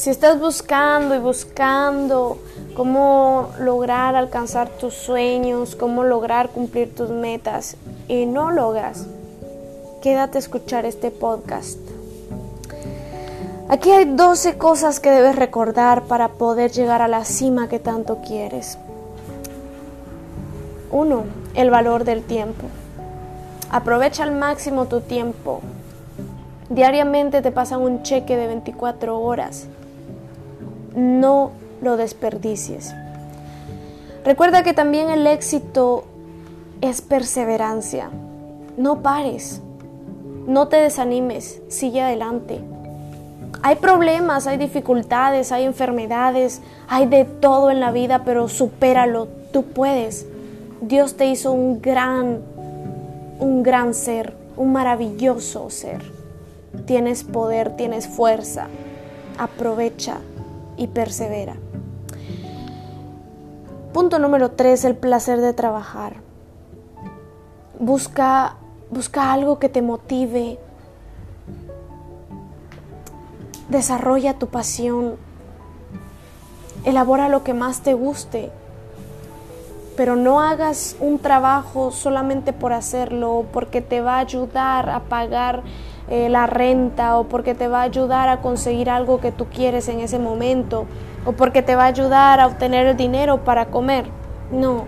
Si estás buscando y buscando cómo lograr alcanzar tus sueños, cómo lograr cumplir tus metas y no logras, quédate a escuchar este podcast. Aquí hay 12 cosas que debes recordar para poder llegar a la cima que tanto quieres. 1. El valor del tiempo. Aprovecha al máximo tu tiempo. Diariamente te pasan un cheque de 24 horas. No lo desperdicies. Recuerda que también el éxito es perseverancia. No pares. No te desanimes. Sigue adelante. Hay problemas, hay dificultades, hay enfermedades, hay de todo en la vida, pero supéralo. Tú puedes. Dios te hizo un gran un gran ser, un maravilloso ser. Tienes poder, tienes fuerza. Aprovecha y persevera. Punto número tres, el placer de trabajar. Busca, busca algo que te motive. Desarrolla tu pasión. Elabora lo que más te guste pero no hagas un trabajo solamente por hacerlo, porque te va a ayudar a pagar eh, la renta o porque te va a ayudar a conseguir algo que tú quieres en ese momento o porque te va a ayudar a obtener el dinero para comer. No,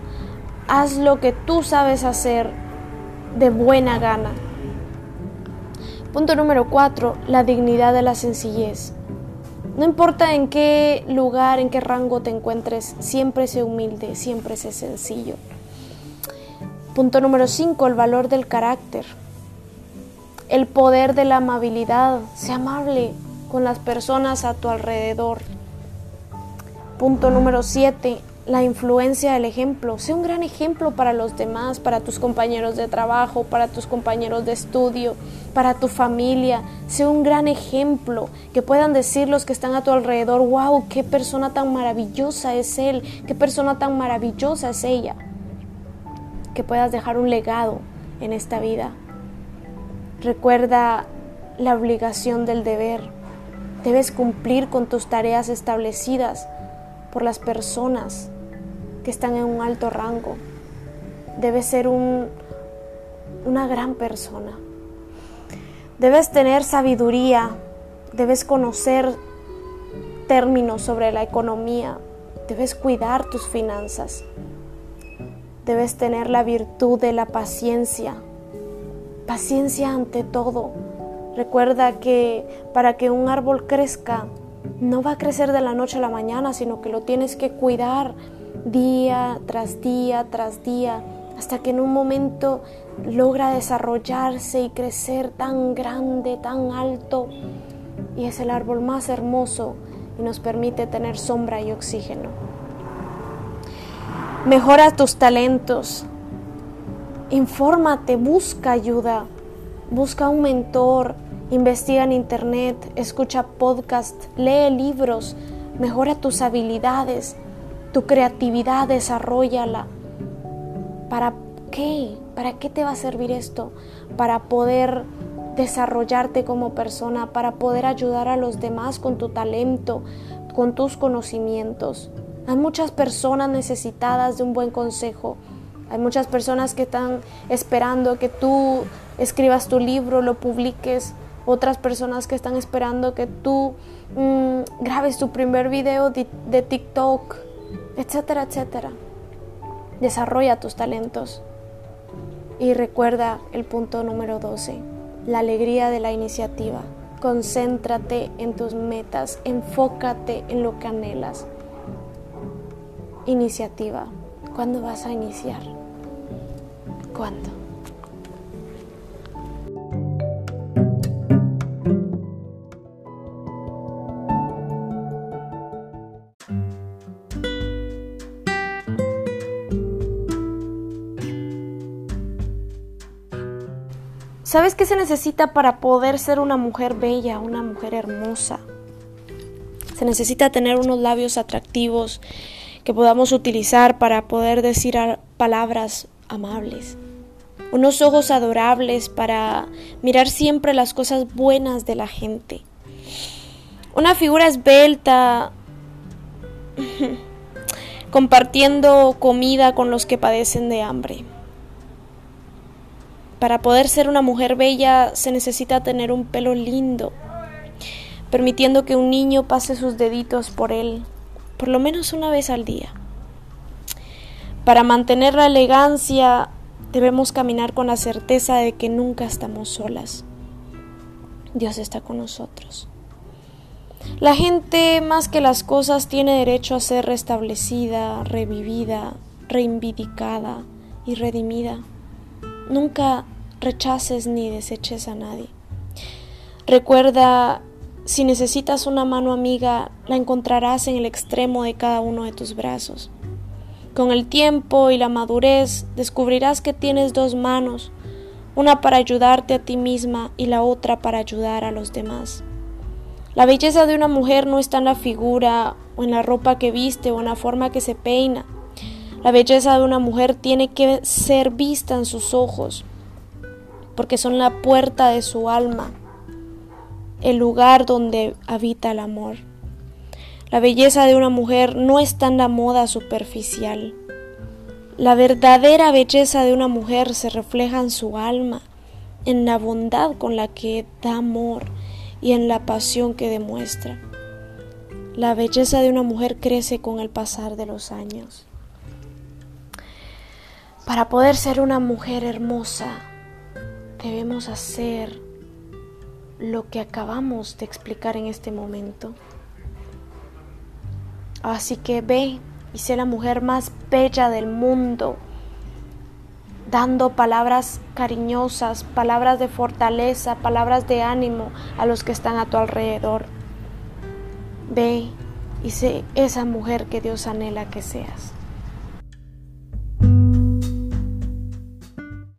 haz lo que tú sabes hacer de buena gana. Punto número cuatro, la dignidad de la sencillez. No importa en qué lugar, en qué rango te encuentres, siempre sé humilde, siempre sé sencillo. Punto número 5, el valor del carácter. El poder de la amabilidad. Sé amable con las personas a tu alrededor. Punto número 7, la influencia del ejemplo. Sé un gran ejemplo para los demás, para tus compañeros de trabajo, para tus compañeros de estudio, para tu familia. Sé un gran ejemplo que puedan decir los que están a tu alrededor, wow, qué persona tan maravillosa es él, qué persona tan maravillosa es ella. Que puedas dejar un legado en esta vida. Recuerda la obligación del deber. Debes cumplir con tus tareas establecidas por las personas que están en un alto rango. Debes ser un, una gran persona. Debes tener sabiduría, debes conocer términos sobre la economía, debes cuidar tus finanzas, debes tener la virtud de la paciencia, paciencia ante todo. Recuerda que para que un árbol crezca, no va a crecer de la noche a la mañana, sino que lo tienes que cuidar día tras día tras día, hasta que en un momento logra desarrollarse y crecer tan grande, tan alto, y es el árbol más hermoso y nos permite tener sombra y oxígeno. Mejora tus talentos, infórmate, busca ayuda, busca un mentor, investiga en internet, escucha podcast, lee libros, mejora tus habilidades, tu creatividad, desarrollala. ¿Para qué? ¿Para qué te va a servir esto? Para poder desarrollarte como persona, para poder ayudar a los demás con tu talento, con tus conocimientos. Hay muchas personas necesitadas de un buen consejo. Hay muchas personas que están esperando que tú escribas tu libro, lo publiques. Otras personas que están esperando que tú mm, grabes tu primer video de, de TikTok etcétera, etcétera. Desarrolla tus talentos. Y recuerda el punto número 12, la alegría de la iniciativa. Concéntrate en tus metas, enfócate en lo que anhelas. Iniciativa. ¿Cuándo vas a iniciar? ¿Cuándo? ¿Sabes qué se necesita para poder ser una mujer bella, una mujer hermosa? Se necesita tener unos labios atractivos que podamos utilizar para poder decir palabras amables. Unos ojos adorables para mirar siempre las cosas buenas de la gente. Una figura esbelta, compartiendo comida con los que padecen de hambre. Para poder ser una mujer bella se necesita tener un pelo lindo, permitiendo que un niño pase sus deditos por él, por lo menos una vez al día. Para mantener la elegancia debemos caminar con la certeza de que nunca estamos solas. Dios está con nosotros. La gente, más que las cosas, tiene derecho a ser restablecida, revivida, reivindicada y redimida. Nunca rechaces ni deseches a nadie. Recuerda, si necesitas una mano amiga, la encontrarás en el extremo de cada uno de tus brazos. Con el tiempo y la madurez descubrirás que tienes dos manos, una para ayudarte a ti misma y la otra para ayudar a los demás. La belleza de una mujer no está en la figura o en la ropa que viste o en la forma que se peina. La belleza de una mujer tiene que ser vista en sus ojos, porque son la puerta de su alma, el lugar donde habita el amor. La belleza de una mujer no está en la moda superficial. La verdadera belleza de una mujer se refleja en su alma, en la bondad con la que da amor y en la pasión que demuestra. La belleza de una mujer crece con el pasar de los años. Para poder ser una mujer hermosa, debemos hacer lo que acabamos de explicar en este momento. Así que ve y sé la mujer más bella del mundo, dando palabras cariñosas, palabras de fortaleza, palabras de ánimo a los que están a tu alrededor. Ve y sé esa mujer que Dios anhela que seas.